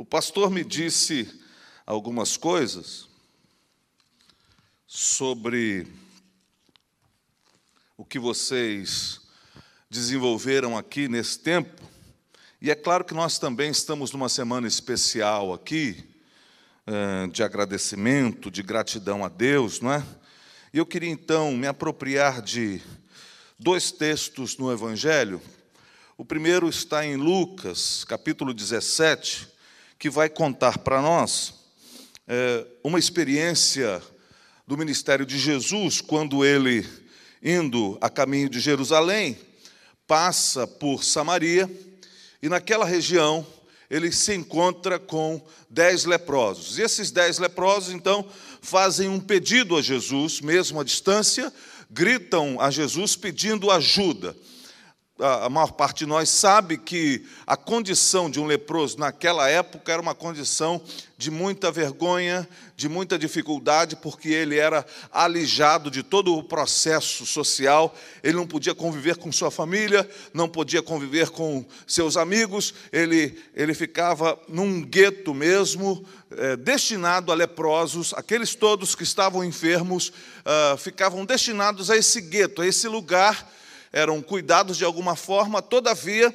O pastor me disse algumas coisas sobre o que vocês desenvolveram aqui nesse tempo. E é claro que nós também estamos numa semana especial aqui, eh, de agradecimento, de gratidão a Deus, não é? E eu queria então me apropriar de dois textos no Evangelho. O primeiro está em Lucas, capítulo 17, que vai contar para nós é, uma experiência do ministério de Jesus, quando ele, indo a caminho de Jerusalém, passa por Samaria, e naquela região ele se encontra com dez leprosos. E esses dez leprosos, então, fazem um pedido a Jesus, mesmo à distância, gritam a Jesus pedindo ajuda a maior parte de nós sabe que a condição de um leproso naquela época era uma condição de muita vergonha, de muita dificuldade, porque ele era alijado de todo o processo social, ele não podia conviver com sua família, não podia conviver com seus amigos, ele, ele ficava num gueto mesmo, é, destinado a leprosos, aqueles todos que estavam enfermos uh, ficavam destinados a esse gueto, a esse lugar eram cuidados de alguma forma, todavia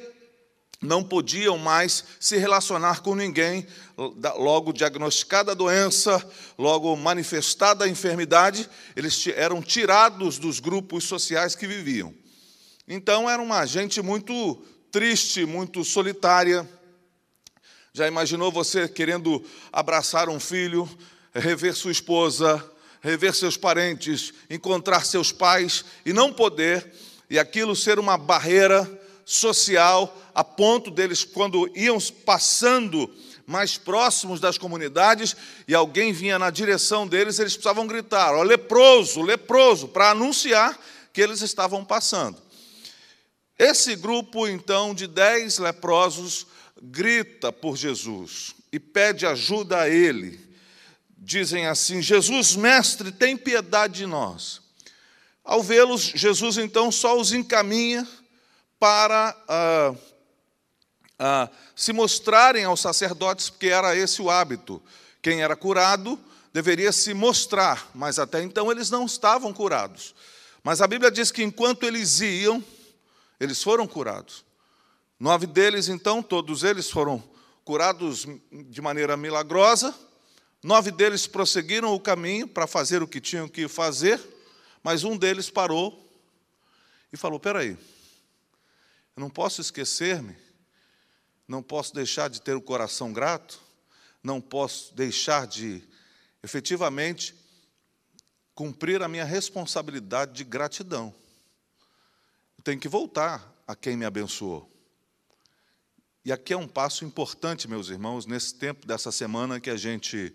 não podiam mais se relacionar com ninguém, logo diagnosticada a doença, logo manifestada a enfermidade, eles eram tirados dos grupos sociais que viviam. Então era uma gente muito triste, muito solitária. Já imaginou você querendo abraçar um filho, rever sua esposa, rever seus parentes, encontrar seus pais e não poder? E aquilo ser uma barreira social, a ponto deles, quando iam passando mais próximos das comunidades e alguém vinha na direção deles, eles precisavam gritar: ó, leproso, leproso, para anunciar que eles estavam passando. Esse grupo, então, de dez leprosos, grita por Jesus e pede ajuda a ele. Dizem assim: Jesus, mestre, tem piedade de nós. Ao vê-los, Jesus então só os encaminha para ah, ah, se mostrarem aos sacerdotes, porque era esse o hábito. Quem era curado deveria se mostrar, mas até então eles não estavam curados. Mas a Bíblia diz que enquanto eles iam, eles foram curados. Nove deles, então, todos eles foram curados de maneira milagrosa. Nove deles prosseguiram o caminho para fazer o que tinham que fazer. Mas um deles parou e falou: Peraí, eu não posso esquecer-me, não posso deixar de ter o coração grato, não posso deixar de efetivamente cumprir a minha responsabilidade de gratidão. Eu tenho que voltar a quem me abençoou. E aqui é um passo importante, meus irmãos, nesse tempo dessa semana que a gente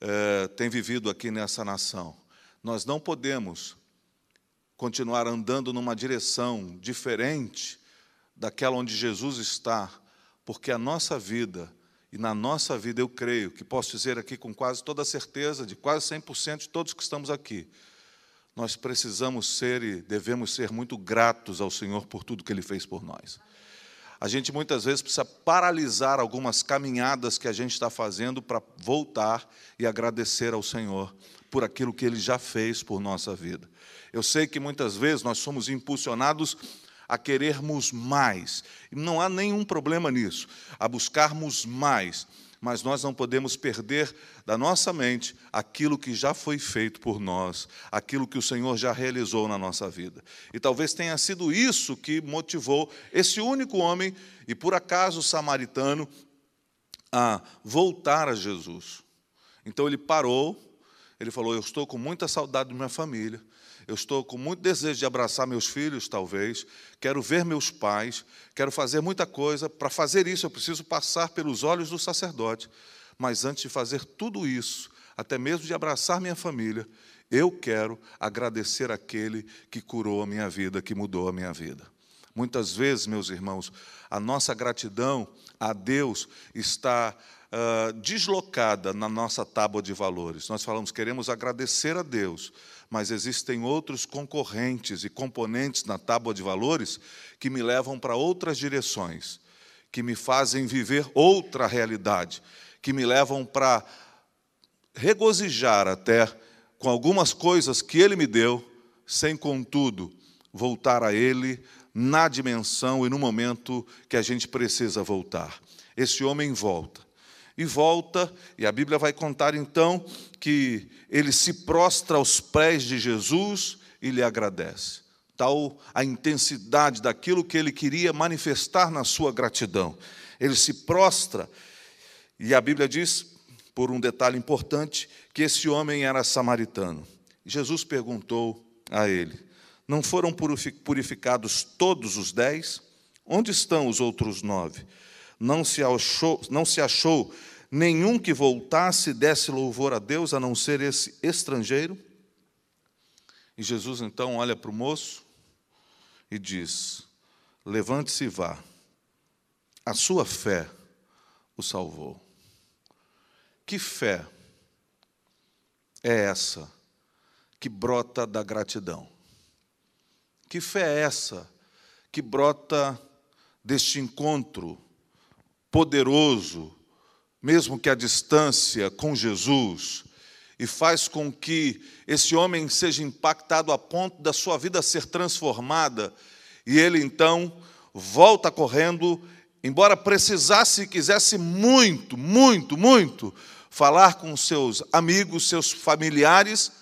é, tem vivido aqui nessa nação. Nós não podemos continuar andando numa direção diferente daquela onde Jesus está, porque a nossa vida, e na nossa vida eu creio, que posso dizer aqui com quase toda certeza, de quase 100% de todos que estamos aqui, nós precisamos ser e devemos ser muito gratos ao Senhor por tudo que Ele fez por nós. A gente muitas vezes precisa paralisar algumas caminhadas que a gente está fazendo para voltar e agradecer ao Senhor por aquilo que Ele já fez por nossa vida. Eu sei que muitas vezes nós somos impulsionados a querermos mais, não há nenhum problema nisso, a buscarmos mais, mas nós não podemos perder da nossa mente aquilo que já foi feito por nós, aquilo que o Senhor já realizou na nossa vida. E talvez tenha sido isso que motivou esse único homem, e por acaso samaritano, a voltar a Jesus. Então ele parou, ele falou: Eu estou com muita saudade da minha família, eu estou com muito desejo de abraçar meus filhos, talvez, quero ver meus pais, quero fazer muita coisa. Para fazer isso, eu preciso passar pelos olhos do sacerdote. Mas antes de fazer tudo isso, até mesmo de abraçar minha família, eu quero agradecer aquele que curou a minha vida, que mudou a minha vida. Muitas vezes, meus irmãos, a nossa gratidão a Deus está uh, deslocada na nossa tábua de valores. Nós falamos, queremos agradecer a Deus, mas existem outros concorrentes e componentes na tábua de valores que me levam para outras direções, que me fazem viver outra realidade, que me levam para regozijar até com algumas coisas que Ele me deu, sem, contudo, voltar a Ele na dimensão e no momento que a gente precisa voltar. Esse homem volta. E volta, e a Bíblia vai contar então que ele se prostra aos pés de Jesus e lhe agradece. Tal a intensidade daquilo que ele queria manifestar na sua gratidão. Ele se prostra, e a Bíblia diz, por um detalhe importante, que esse homem era samaritano. Jesus perguntou a ele: Não foram purificados todos os dez? Onde estão os outros nove? Não se achou, não se achou nenhum que voltasse e desse louvor a Deus, a não ser esse estrangeiro? E Jesus então olha para o moço e diz: Levante-se e vá, a sua fé o salvou. Que fé é essa que brota da gratidão? Que fé é essa que brota deste encontro poderoso, mesmo que à distância, com Jesus, e faz com que esse homem seja impactado a ponto da sua vida ser transformada, e ele então volta correndo, embora precisasse e quisesse muito, muito, muito falar com seus amigos, seus familiares,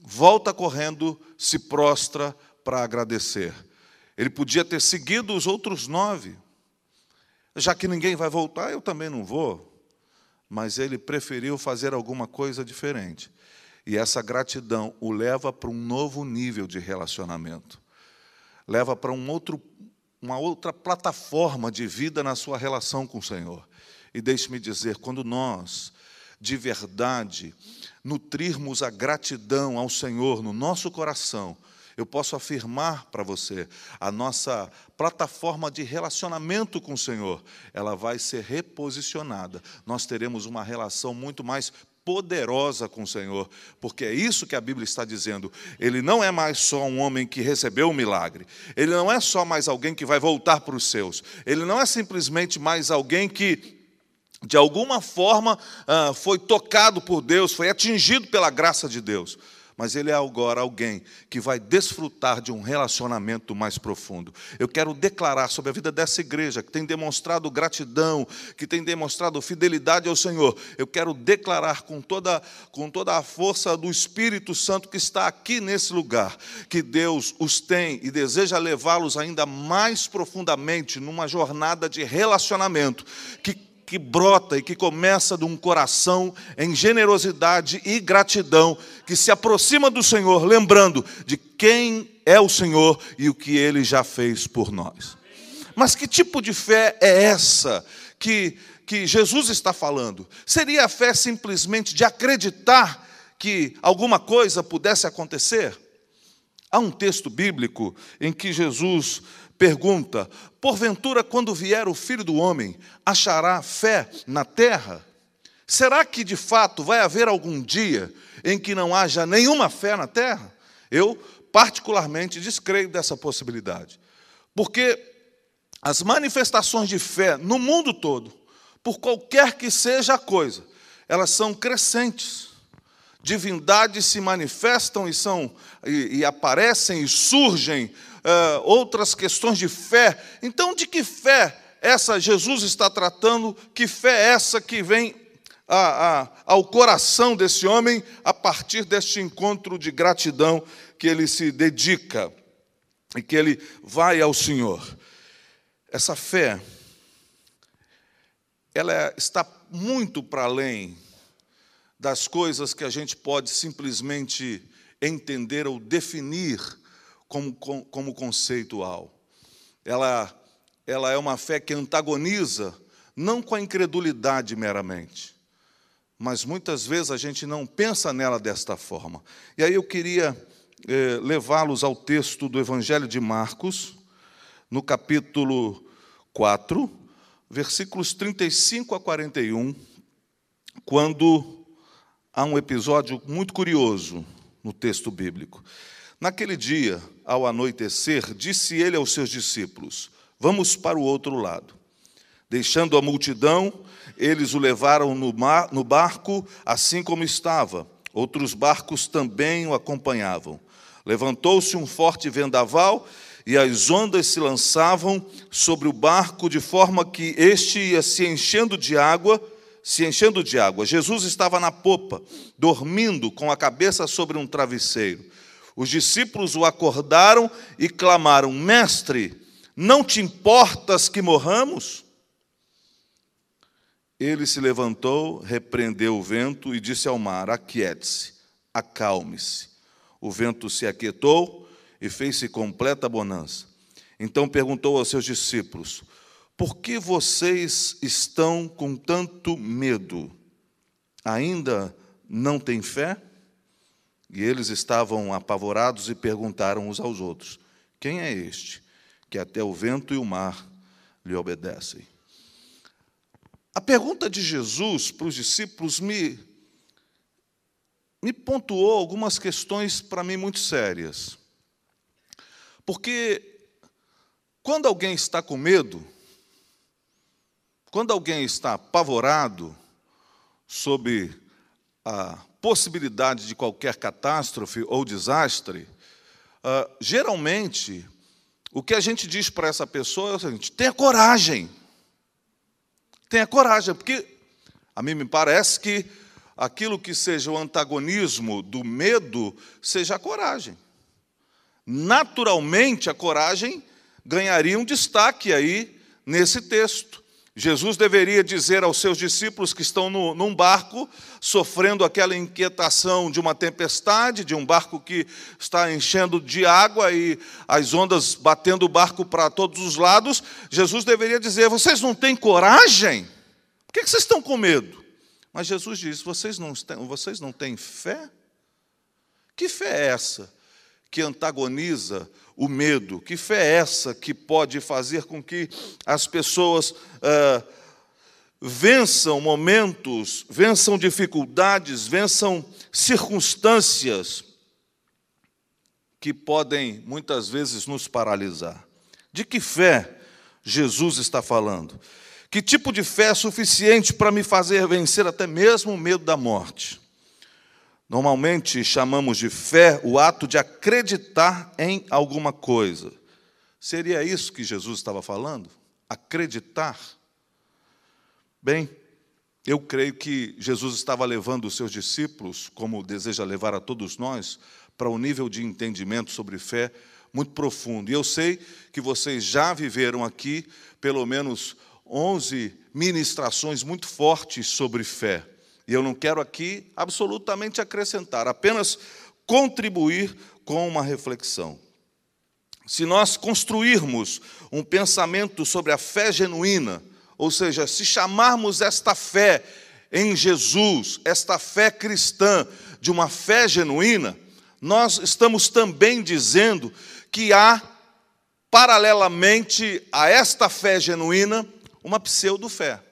volta correndo, se prostra para agradecer. Ele podia ter seguido os outros nove. Já que ninguém vai voltar, eu também não vou. Mas ele preferiu fazer alguma coisa diferente. E essa gratidão o leva para um novo nível de relacionamento. Leva para um outro, uma outra plataforma de vida na sua relação com o Senhor. E deixe-me dizer, quando nós de verdade, nutrirmos a gratidão ao Senhor no nosso coração, eu posso afirmar para você, a nossa plataforma de relacionamento com o Senhor, ela vai ser reposicionada. Nós teremos uma relação muito mais poderosa com o Senhor, porque é isso que a Bíblia está dizendo. Ele não é mais só um homem que recebeu um milagre, ele não é só mais alguém que vai voltar para os seus, ele não é simplesmente mais alguém que de alguma forma ah, foi tocado por Deus, foi atingido pela graça de Deus. Mas ele é agora alguém que vai desfrutar de um relacionamento mais profundo. Eu quero declarar sobre a vida dessa igreja, que tem demonstrado gratidão, que tem demonstrado fidelidade ao Senhor. Eu quero declarar com toda, com toda a força do Espírito Santo que está aqui nesse lugar, que Deus os tem e deseja levá-los ainda mais profundamente numa jornada de relacionamento, que que brota e que começa de um coração em generosidade e gratidão, que se aproxima do Senhor, lembrando de quem é o Senhor e o que ele já fez por nós. Mas que tipo de fé é essa que, que Jesus está falando? Seria a fé simplesmente de acreditar que alguma coisa pudesse acontecer? Há um texto bíblico em que Jesus pergunta: Porventura, quando vier o filho do homem, achará fé na terra? Será que de fato vai haver algum dia em que não haja nenhuma fé na terra? Eu, particularmente, descreio dessa possibilidade. Porque as manifestações de fé no mundo todo, por qualquer que seja a coisa, elas são crescentes. Divindades se manifestam e são e, e aparecem e surgem uh, outras questões de fé. Então, de que fé essa Jesus está tratando? Que fé é essa que vem a, a, ao coração desse homem a partir deste encontro de gratidão que ele se dedica e que ele vai ao Senhor? Essa fé, ela está muito para além das coisas que a gente pode simplesmente entender ou definir como, como conceitual. Ela, ela é uma fé que antagoniza, não com a incredulidade meramente, mas muitas vezes a gente não pensa nela desta forma. E aí eu queria eh, levá-los ao texto do Evangelho de Marcos, no capítulo 4, versículos 35 a 41, quando há um episódio muito curioso no texto bíblico. Naquele dia, ao anoitecer, disse ele aos seus discípulos: Vamos para o outro lado. Deixando a multidão, eles o levaram no, mar, no barco, assim como estava. Outros barcos também o acompanhavam. Levantou-se um forte vendaval e as ondas se lançavam sobre o barco de forma que este ia se enchendo de água, se enchendo de água. Jesus estava na popa, dormindo com a cabeça sobre um travesseiro. Os discípulos o acordaram e clamaram: Mestre, não te importas que morramos? Ele se levantou, repreendeu o vento e disse ao mar: Aquiete-se, acalme-se. O vento se aquietou e fez-se completa bonança. Então perguntou aos seus discípulos: Por que vocês estão com tanto medo? Ainda não têm fé? E eles estavam apavorados e perguntaram uns aos outros: Quem é este que até o vento e o mar lhe obedecem? A pergunta de Jesus para os discípulos me, me pontuou algumas questões para mim muito sérias. Porque quando alguém está com medo, quando alguém está apavorado sob a possibilidade de qualquer catástrofe ou desastre, uh, geralmente o que a gente diz para essa pessoa é o seguinte: tenha coragem. Tenha coragem, porque a mim me parece que aquilo que seja o antagonismo do medo seja a coragem naturalmente a coragem ganharia um destaque aí nesse texto. Jesus deveria dizer aos seus discípulos que estão no, num barco, sofrendo aquela inquietação de uma tempestade, de um barco que está enchendo de água e as ondas batendo o barco para todos os lados. Jesus deveria dizer: Vocês não têm coragem? Por que vocês estão com medo? Mas Jesus diz: Vocês não têm, vocês não têm fé? Que fé é essa? que antagoniza o medo? Que fé é essa que pode fazer com que as pessoas ah, vençam momentos, vençam dificuldades, vençam circunstâncias que podem muitas vezes nos paralisar? De que fé Jesus está falando? Que tipo de fé é suficiente para me fazer vencer até mesmo o medo da morte? Normalmente chamamos de fé o ato de acreditar em alguma coisa. Seria isso que Jesus estava falando? Acreditar? Bem, eu creio que Jesus estava levando os seus discípulos, como deseja levar a todos nós, para um nível de entendimento sobre fé muito profundo. E eu sei que vocês já viveram aqui pelo menos 11 ministrações muito fortes sobre fé. E eu não quero aqui absolutamente acrescentar, apenas contribuir com uma reflexão. Se nós construirmos um pensamento sobre a fé genuína, ou seja, se chamarmos esta fé em Jesus, esta fé cristã, de uma fé genuína, nós estamos também dizendo que há, paralelamente a esta fé genuína, uma pseudo-fé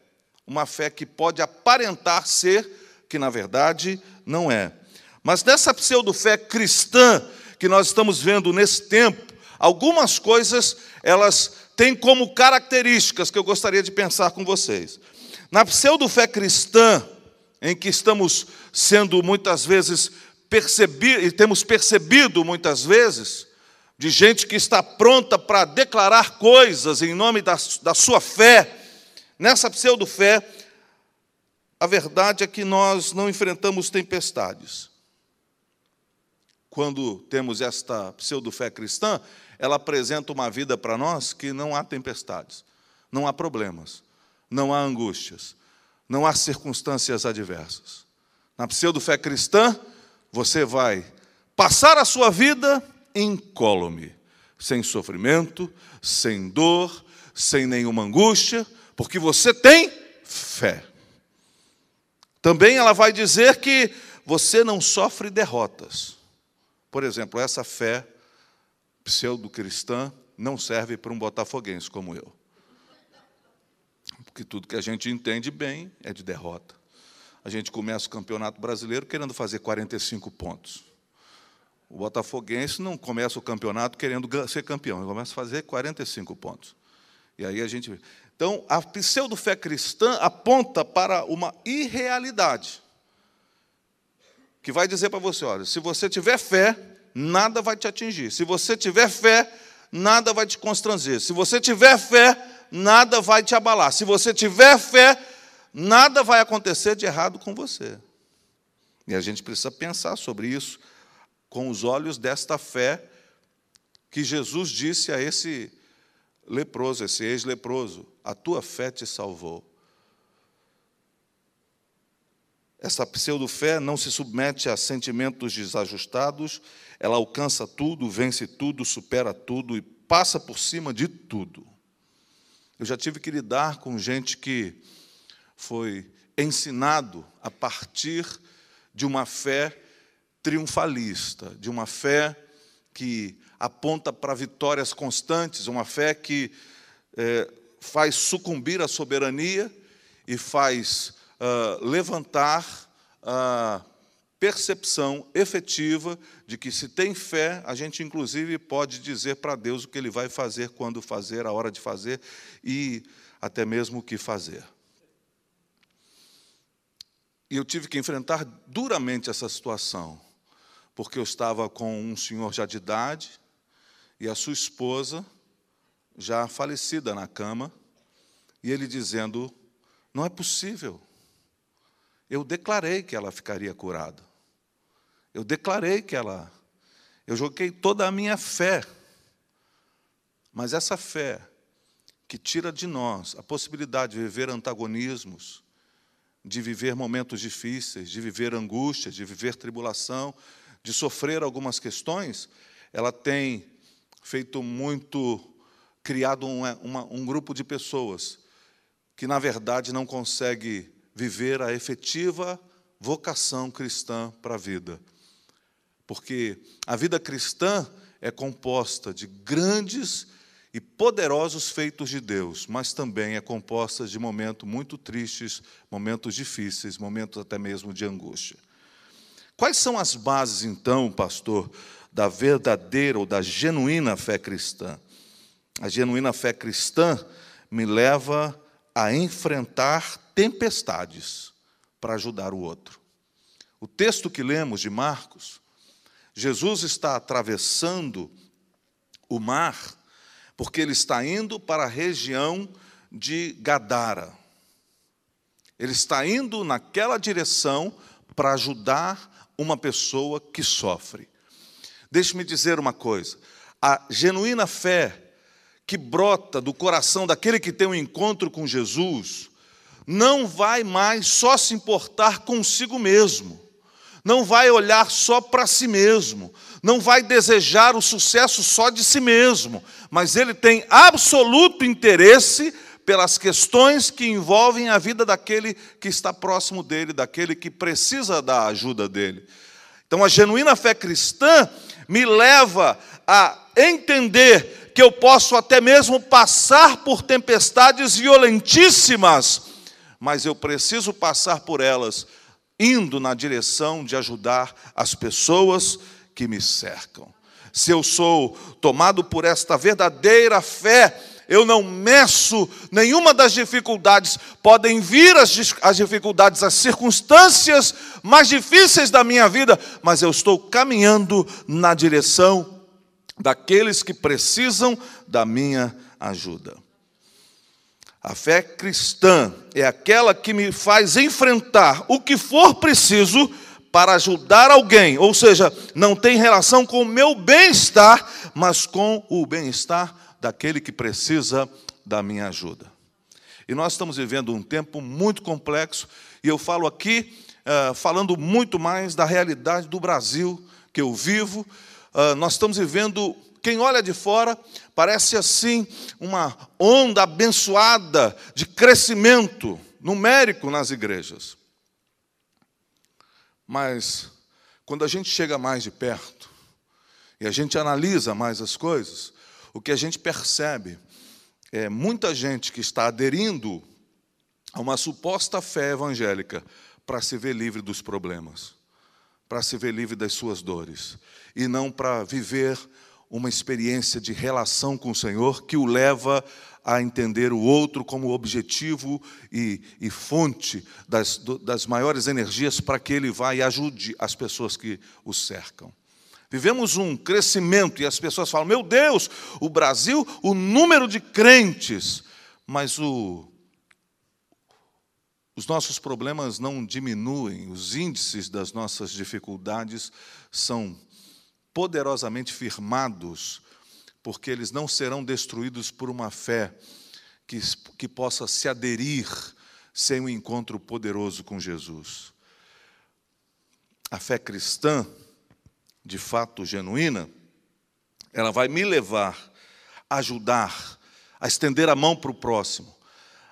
uma fé que pode aparentar ser, que na verdade não é. Mas nessa pseudo-fé cristã que nós estamos vendo nesse tempo, algumas coisas elas têm como características que eu gostaria de pensar com vocês. Na pseudo-fé cristã, em que estamos sendo muitas vezes percebidos, e temos percebido muitas vezes, de gente que está pronta para declarar coisas em nome da, da sua fé, Nessa pseudo-fé, a verdade é que nós não enfrentamos tempestades. Quando temos esta pseudo-fé cristã, ela apresenta uma vida para nós que não há tempestades, não há problemas, não há angústias, não há circunstâncias adversas. Na pseudo-fé cristã, você vai passar a sua vida incólume, sem sofrimento, sem dor, sem nenhuma angústia, porque você tem fé. Também ela vai dizer que você não sofre derrotas. Por exemplo, essa fé pseudo-cristã não serve para um botafoguense como eu. Porque tudo que a gente entende bem é de derrota. A gente começa o campeonato brasileiro querendo fazer 45 pontos. O botafoguense não começa o campeonato querendo ser campeão, ele começa a fazer 45 pontos. E aí a gente Então, a pseudo-fé cristã aponta para uma irrealidade. Que vai dizer para você: olha, se você tiver fé, nada vai te atingir. Se você tiver fé, nada vai te constranger. Se você tiver fé, nada vai te abalar. Se você tiver fé, nada vai acontecer de errado com você. E a gente precisa pensar sobre isso com os olhos desta fé que Jesus disse a esse leproso, esse ex-leproso: A tua fé te salvou. Essa pseudo-fé não se submete a sentimentos desajustados, ela alcança tudo, vence tudo, supera tudo e passa por cima de tudo. Eu já tive que lidar com gente que foi ensinado a partir de uma fé triunfalista, de uma fé que aponta para vitórias constantes, uma fé que é, faz sucumbir a soberania e faz uh, levantar a percepção efetiva de que se tem fé, a gente inclusive pode dizer para Deus o que Ele vai fazer, quando fazer, a hora de fazer e até mesmo o que fazer. E eu tive que enfrentar duramente essa situação, porque eu estava com um senhor já de idade e a sua esposa já falecida na cama, e ele dizendo: Não é possível. Eu declarei que ela ficaria curada. Eu declarei que ela. Eu joguei toda a minha fé. Mas essa fé que tira de nós a possibilidade de viver antagonismos, de viver momentos difíceis, de viver angústias, de viver tribulação, de sofrer algumas questões, ela tem feito muito, criado um, uma, um grupo de pessoas que, na verdade, não consegue viver a efetiva vocação cristã para a vida. Porque a vida cristã é composta de grandes e poderosos feitos de Deus, mas também é composta de momentos muito tristes, momentos difíceis, momentos até mesmo de angústia. Quais são as bases, então, pastor, da verdadeira ou da genuína fé cristã. A genuína fé cristã me leva a enfrentar tempestades para ajudar o outro. O texto que lemos de Marcos, Jesus está atravessando o mar porque ele está indo para a região de Gadara. Ele está indo naquela direção para ajudar uma pessoa que sofre. Deixe-me dizer uma coisa: a genuína fé que brota do coração daquele que tem um encontro com Jesus, não vai mais só se importar consigo mesmo, não vai olhar só para si mesmo, não vai desejar o sucesso só de si mesmo, mas ele tem absoluto interesse pelas questões que envolvem a vida daquele que está próximo dele, daquele que precisa da ajuda dele. Então, a genuína fé cristã me leva a entender que eu posso até mesmo passar por tempestades violentíssimas, mas eu preciso passar por elas indo na direção de ajudar as pessoas que me cercam. Se eu sou tomado por esta verdadeira fé, eu não meço nenhuma das dificuldades. Podem vir as, as dificuldades, as circunstâncias mais difíceis da minha vida, mas eu estou caminhando na direção daqueles que precisam da minha ajuda. A fé cristã é aquela que me faz enfrentar o que for preciso para ajudar alguém, ou seja, não tem relação com o meu bem-estar, mas com o bem-estar daquele que precisa da minha ajuda. E nós estamos vivendo um tempo muito complexo, e eu falo aqui, uh, falando muito mais da realidade do Brasil que eu vivo. Uh, nós estamos vivendo, quem olha de fora, parece assim uma onda abençoada de crescimento numérico nas igrejas. Mas, quando a gente chega mais de perto, e a gente analisa mais as coisas, o que a gente percebe é muita gente que está aderindo a uma suposta fé evangélica para se ver livre dos problemas, para se ver livre das suas dores, e não para viver uma experiência de relação com o Senhor que o leva a entender o outro como objetivo e, e fonte das, das maiores energias para que ele vá e ajude as pessoas que o cercam. Vivemos um crescimento e as pessoas falam: meu Deus, o Brasil, o número de crentes, mas o, os nossos problemas não diminuem, os índices das nossas dificuldades são poderosamente firmados, porque eles não serão destruídos por uma fé que, que possa se aderir sem um encontro poderoso com Jesus. A fé cristã, de fato genuína, ela vai me levar a ajudar, a estender a mão para o próximo,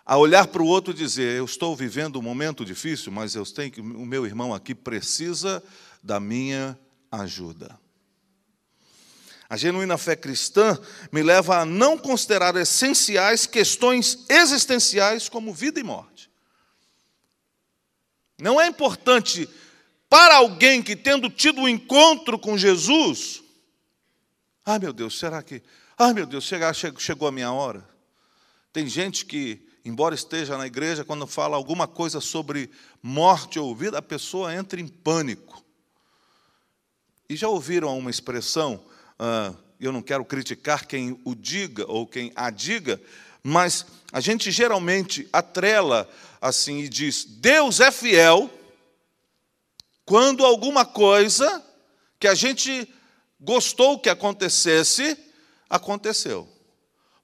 a olhar para o outro e dizer: Eu estou vivendo um momento difícil, mas eu tenho que, o meu irmão aqui precisa da minha ajuda. A genuína fé cristã me leva a não considerar essenciais questões existenciais como vida e morte. Não é importante para alguém que, tendo tido um encontro com Jesus, ai meu Deus, será que, ai meu Deus, chegou a minha hora? Tem gente que embora esteja na igreja, quando fala alguma coisa sobre morte ou vida, a pessoa entra em pânico. E já ouviram uma expressão, ah, eu não quero criticar quem o diga ou quem a diga, mas a gente geralmente atrela assim e diz: Deus é fiel quando alguma coisa que a gente gostou que acontecesse, aconteceu.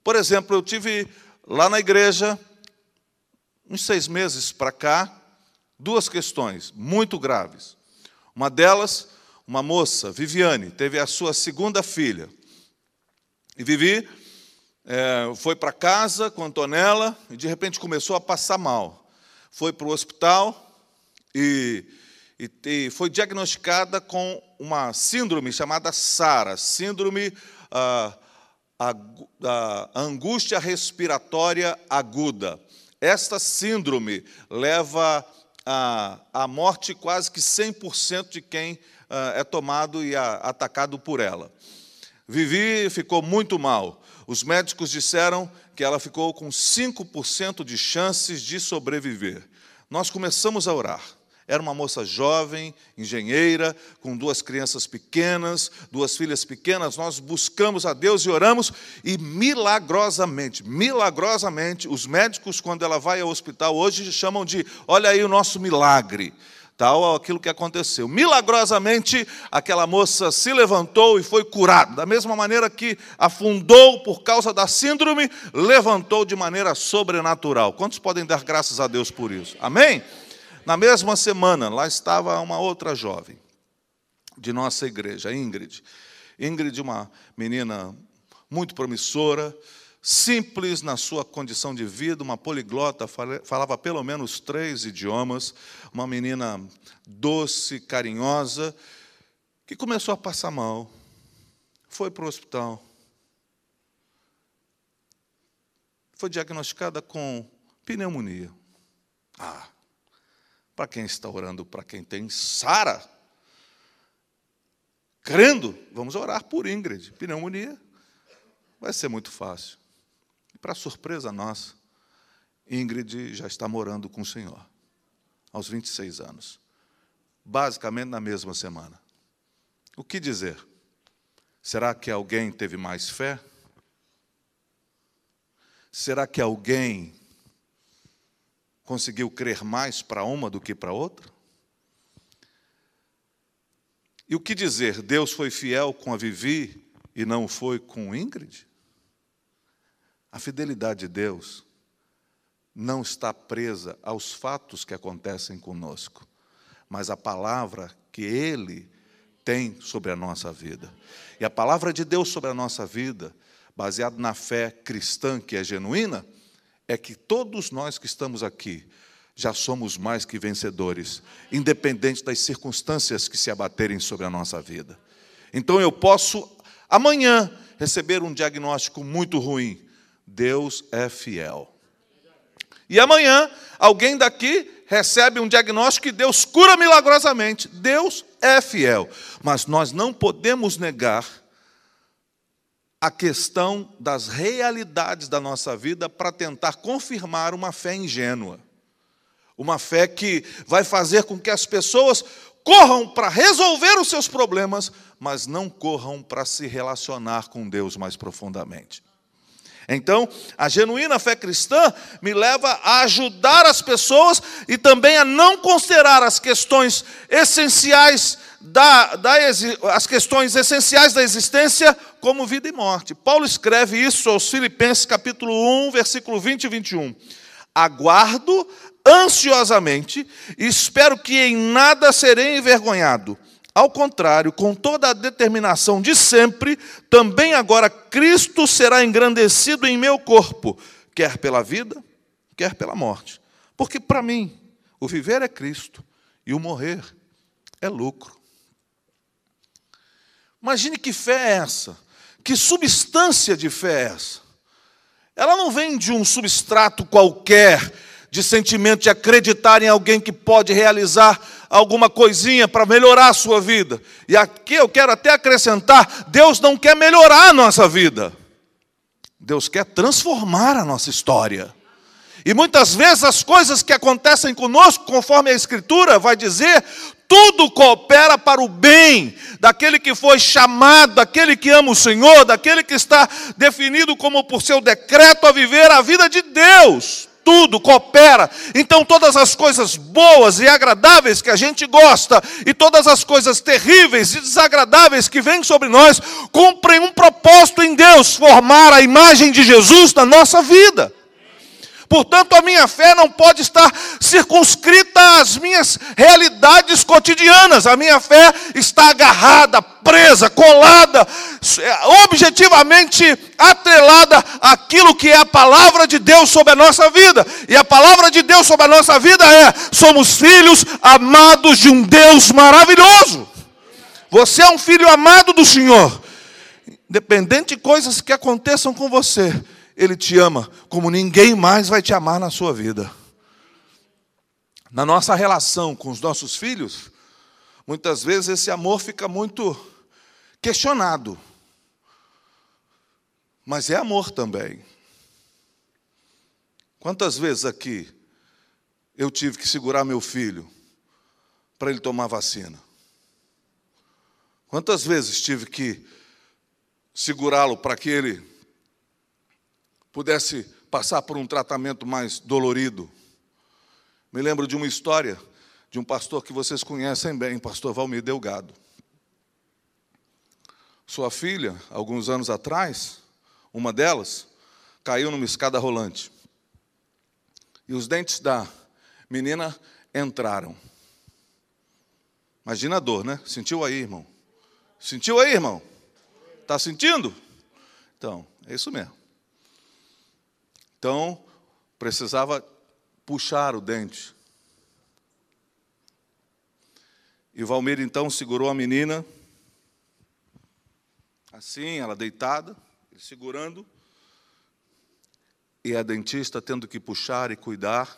Por exemplo, eu tive lá na igreja uns seis meses para cá, duas questões muito graves. Uma delas, uma moça, Viviane, teve a sua segunda filha. E Vivi é, foi para casa com Antonella e de repente começou a passar mal. Foi para o hospital e, e, e, foi diagnosticada com uma síndrome chamada SARA, síndrome ah, angústia respiratória aguda. Esta síndrome leva à, à morte quase que 100% de quem uh, é tomado e a, atacado por ela. Vivi ficou muito mal. Os médicos disseram que ela ficou com 5% de chances de sobreviver. Nós começamos a orar. Era uma moça jovem, engenheira, com duas crianças pequenas, duas filhas pequenas. Nós buscamos a Deus e oramos, e milagrosamente, milagrosamente, os médicos, quando ela vai ao hospital, hoje chamam de: olha aí o nosso milagre tal aquilo que aconteceu. Milagrosamente, aquela moça se levantou e foi curada. Da mesma maneira que afundou por causa da síndrome, levantou de maneira sobrenatural. Quantos podem dar graças a Deus por isso? Amém? Na mesma semana, lá estava uma outra jovem de nossa igreja, Ingrid. Ingrid, uma menina muito promissora, simples na sua condição de vida, uma poliglota, falava pelo menos três idiomas, uma menina doce, carinhosa, que começou a passar mal, foi para o hospital, foi diagnosticada com pneumonia. Ah, para quem está orando, para quem tem Sara. Crendo, vamos orar por Ingrid. Pneumonia vai ser muito fácil. E para surpresa nossa, Ingrid já está morando com o Senhor, aos 26 anos. Basicamente na mesma semana. O que dizer? Será que alguém teve mais fé? Será que alguém conseguiu crer mais para uma do que para outra? E o que dizer? Deus foi fiel com a Vivi e não foi com Ingrid? A fidelidade de Deus não está presa aos fatos que acontecem conosco, mas à palavra que Ele tem sobre a nossa vida. E a palavra de Deus sobre a nossa vida, baseada na fé cristã que é genuína, é que todos nós que estamos aqui já somos mais que vencedores, independente das circunstâncias que se abaterem sobre a nossa vida. Então eu posso amanhã receber um diagnóstico muito ruim. Deus é fiel. E amanhã alguém daqui recebe um diagnóstico que Deus cura milagrosamente. Deus é fiel. Mas nós não podemos negar a questão das realidades da nossa vida para tentar confirmar uma fé ingênua. Uma fé que vai fazer com que as pessoas corram para resolver os seus problemas, mas não corram para se relacionar com Deus mais profundamente. Então, a genuína fé cristã me leva a ajudar as pessoas e também a não considerar as questões essenciais da, da, as questões essenciais da existência como vida e morte. Paulo escreve isso aos Filipenses capítulo 1, versículo 20 e 21. Aguardo ansiosamente e espero que em nada serei envergonhado ao contrário, com toda a determinação de sempre, também agora Cristo será engrandecido em meu corpo, quer pela vida, quer pela morte. Porque para mim, o viver é Cristo e o morrer é lucro. Imagine que fé é essa, que substância de fé é essa. Ela não vem de um substrato qualquer, de sentimento de acreditar em alguém que pode realizar alguma coisinha para melhorar a sua vida. E aqui eu quero até acrescentar: Deus não quer melhorar a nossa vida, Deus quer transformar a nossa história. E muitas vezes as coisas que acontecem conosco, conforme a Escritura vai dizer, tudo coopera para o bem daquele que foi chamado, daquele que ama o Senhor, daquele que está definido como por seu decreto a viver a vida de Deus tudo coopera. Então, todas as coisas boas e agradáveis que a gente gosta, e todas as coisas terríveis e desagradáveis que vêm sobre nós, cumprem um propósito em Deus formar a imagem de Jesus na nossa vida. Portanto, a minha fé não pode estar circunscrita às minhas realidades cotidianas. A minha fé está agarrada, presa, colada, objetivamente atrelada àquilo que é a palavra de Deus sobre a nossa vida. E a palavra de Deus sobre a nossa vida é: somos filhos amados de um Deus maravilhoso. Você é um filho amado do Senhor. Independente de coisas que aconteçam com você, ele te ama como ninguém mais vai te amar na sua vida. Na nossa relação com os nossos filhos, muitas vezes esse amor fica muito questionado. Mas é amor também. Quantas vezes aqui eu tive que segurar meu filho para ele tomar vacina? Quantas vezes tive que segurá-lo para que ele pudesse passar por um tratamento mais dolorido. Me lembro de uma história de um pastor que vocês conhecem bem, pastor Valmir Delgado. Sua filha, alguns anos atrás, uma delas, caiu numa escada rolante. E os dentes da menina entraram. Imagina a dor, né? Sentiu aí, irmão? Sentiu aí, irmão? Está sentindo? Então, é isso mesmo. Então, precisava puxar o dente. E Valmir então segurou a menina, assim, ela deitada, segurando, e a dentista tendo que puxar e cuidar.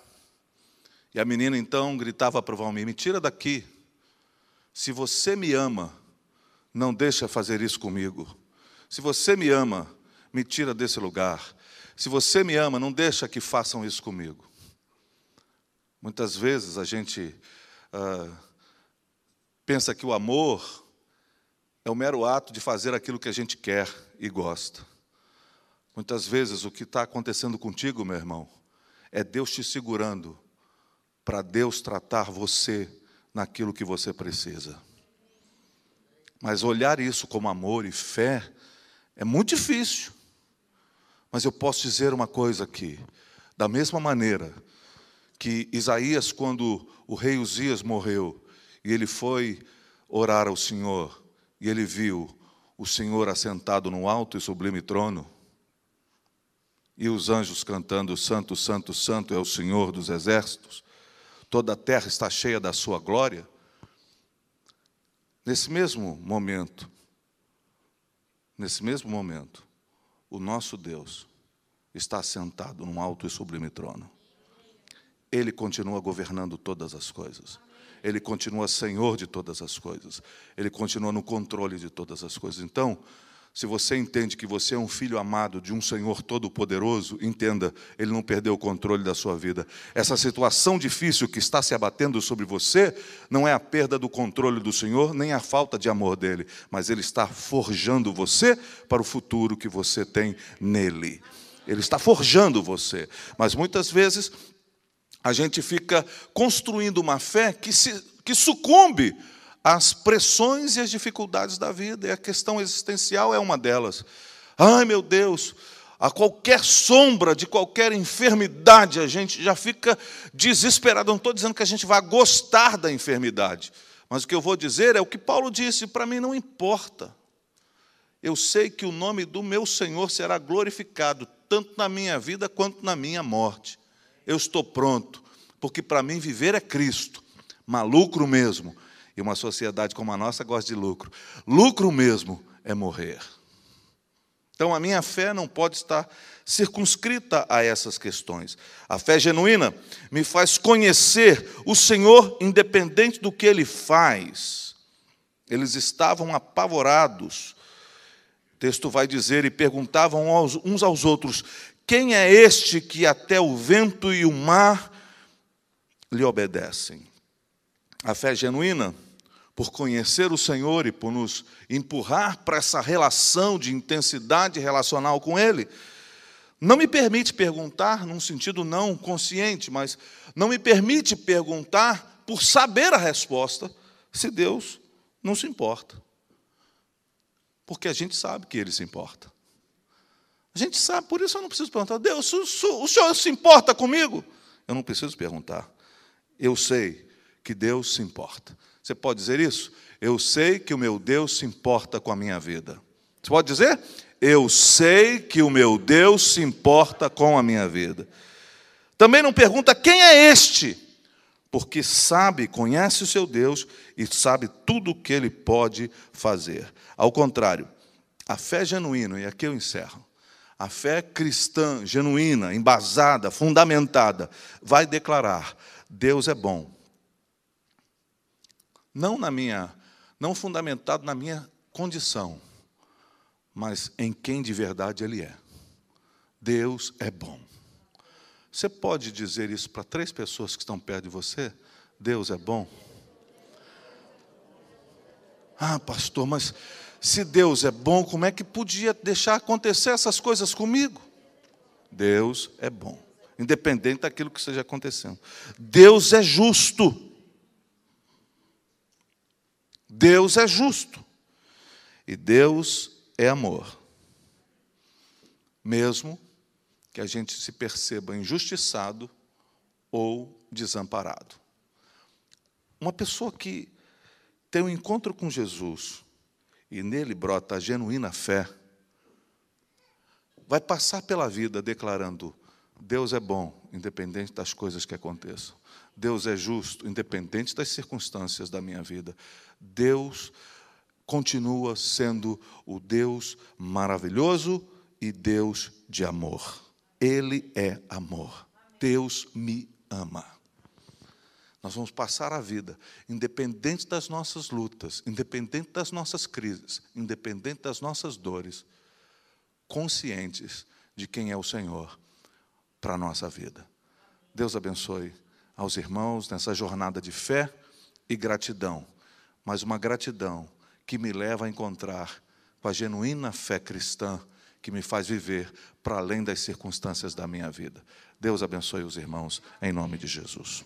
E a menina então gritava para o Valmir: Me tira daqui. Se você me ama, não deixa fazer isso comigo. Se você me ama, me tira desse lugar. Se você me ama, não deixa que façam isso comigo. Muitas vezes a gente ah, pensa que o amor é o mero ato de fazer aquilo que a gente quer e gosta. Muitas vezes o que está acontecendo contigo, meu irmão, é Deus te segurando para Deus tratar você naquilo que você precisa. Mas olhar isso como amor e fé é muito difícil. Mas eu posso dizer uma coisa aqui: da mesma maneira que Isaías, quando o rei Uzias morreu, e ele foi orar ao Senhor, e ele viu o Senhor assentado no alto e sublime trono, e os anjos cantando: Santo, Santo, Santo é o Senhor dos exércitos, toda a terra está cheia da sua glória. Nesse mesmo momento, nesse mesmo momento, o nosso Deus está sentado num alto e sublime trono. Ele continua governando todas as coisas. Ele continua senhor de todas as coisas. Ele continua no controle de todas as coisas. Então, Se você entende que você é um filho amado de um Senhor Todo-Poderoso, entenda, Ele não perdeu o controle da sua vida. Essa situação difícil que está se abatendo sobre você não é a perda do controle do Senhor, nem a falta de amor dele, mas Ele está forjando você para o futuro que você tem nele. Ele está forjando você. Mas muitas vezes a gente fica construindo uma fé que, se, que sucumbe às pressões e às dificuldades da vida, e a questão existencial é uma delas. Ai, meu Deus, a qualquer sombra de qualquer enfermidade, a gente já fica desesperado. Não estou dizendo que a gente vai gostar da enfermidade, mas o que eu vou dizer é o que Paulo disse: para mim não importa. Eu sei que o nome do meu Senhor será glorificado, tanto na minha vida quanto na minha morte. Eu estou pronto, porque para mim viver é Cristo, maluco mesmo uma sociedade como a nossa gosta de lucro. Lucro mesmo é morrer. Então a minha fé não pode estar circunscrita a essas questões. A fé genuína me faz conhecer o Senhor independente do que ele faz. Eles estavam apavorados. O texto vai dizer e perguntavam uns aos outros: Quem é este que até o vento e o mar lhe obedecem? A fé genuína, por conhecer o Senhor e por nos empurrar para essa relação de intensidade relacional com Ele, não me permite perguntar num sentido não consciente, mas não me permite perguntar por saber a resposta se Deus não se importa. Porque a gente sabe que Ele se importa. A gente sabe, por isso eu não preciso perguntar, Deus, o Senhor se importa comigo? Eu não preciso perguntar. Eu sei que Deus se importa. Você pode dizer isso? Eu sei que o meu Deus se importa com a minha vida. Você pode dizer? Eu sei que o meu Deus se importa com a minha vida. Também não pergunta quem é este, porque sabe, conhece o seu Deus e sabe tudo o que ele pode fazer. Ao contrário, a fé genuína, e aqui eu encerro, a fé cristã genuína, embasada, fundamentada, vai declarar: Deus é bom não na minha, não fundamentado na minha condição, mas em quem de verdade ele é. Deus é bom. Você pode dizer isso para três pessoas que estão perto de você? Deus é bom. Ah, pastor, mas se Deus é bom, como é que podia deixar acontecer essas coisas comigo? Deus é bom, independente daquilo que esteja acontecendo. Deus é justo. Deus é justo e Deus é amor. Mesmo que a gente se perceba injustiçado ou desamparado. Uma pessoa que tem um encontro com Jesus e nele brota a genuína fé, vai passar pela vida declarando: Deus é bom, independente das coisas que aconteçam. Deus é justo, independente das circunstâncias da minha vida. Deus continua sendo o Deus maravilhoso e Deus de amor. Ele é amor. Deus me ama. Nós vamos passar a vida, independente das nossas lutas, independente das nossas crises, independente das nossas dores, conscientes de quem é o Senhor para a nossa vida. Deus abençoe aos irmãos nessa jornada de fé e gratidão mas uma gratidão que me leva a encontrar com a genuína fé cristã que me faz viver para além das circunstâncias da minha vida. Deus abençoe os irmãos, em nome de Jesus.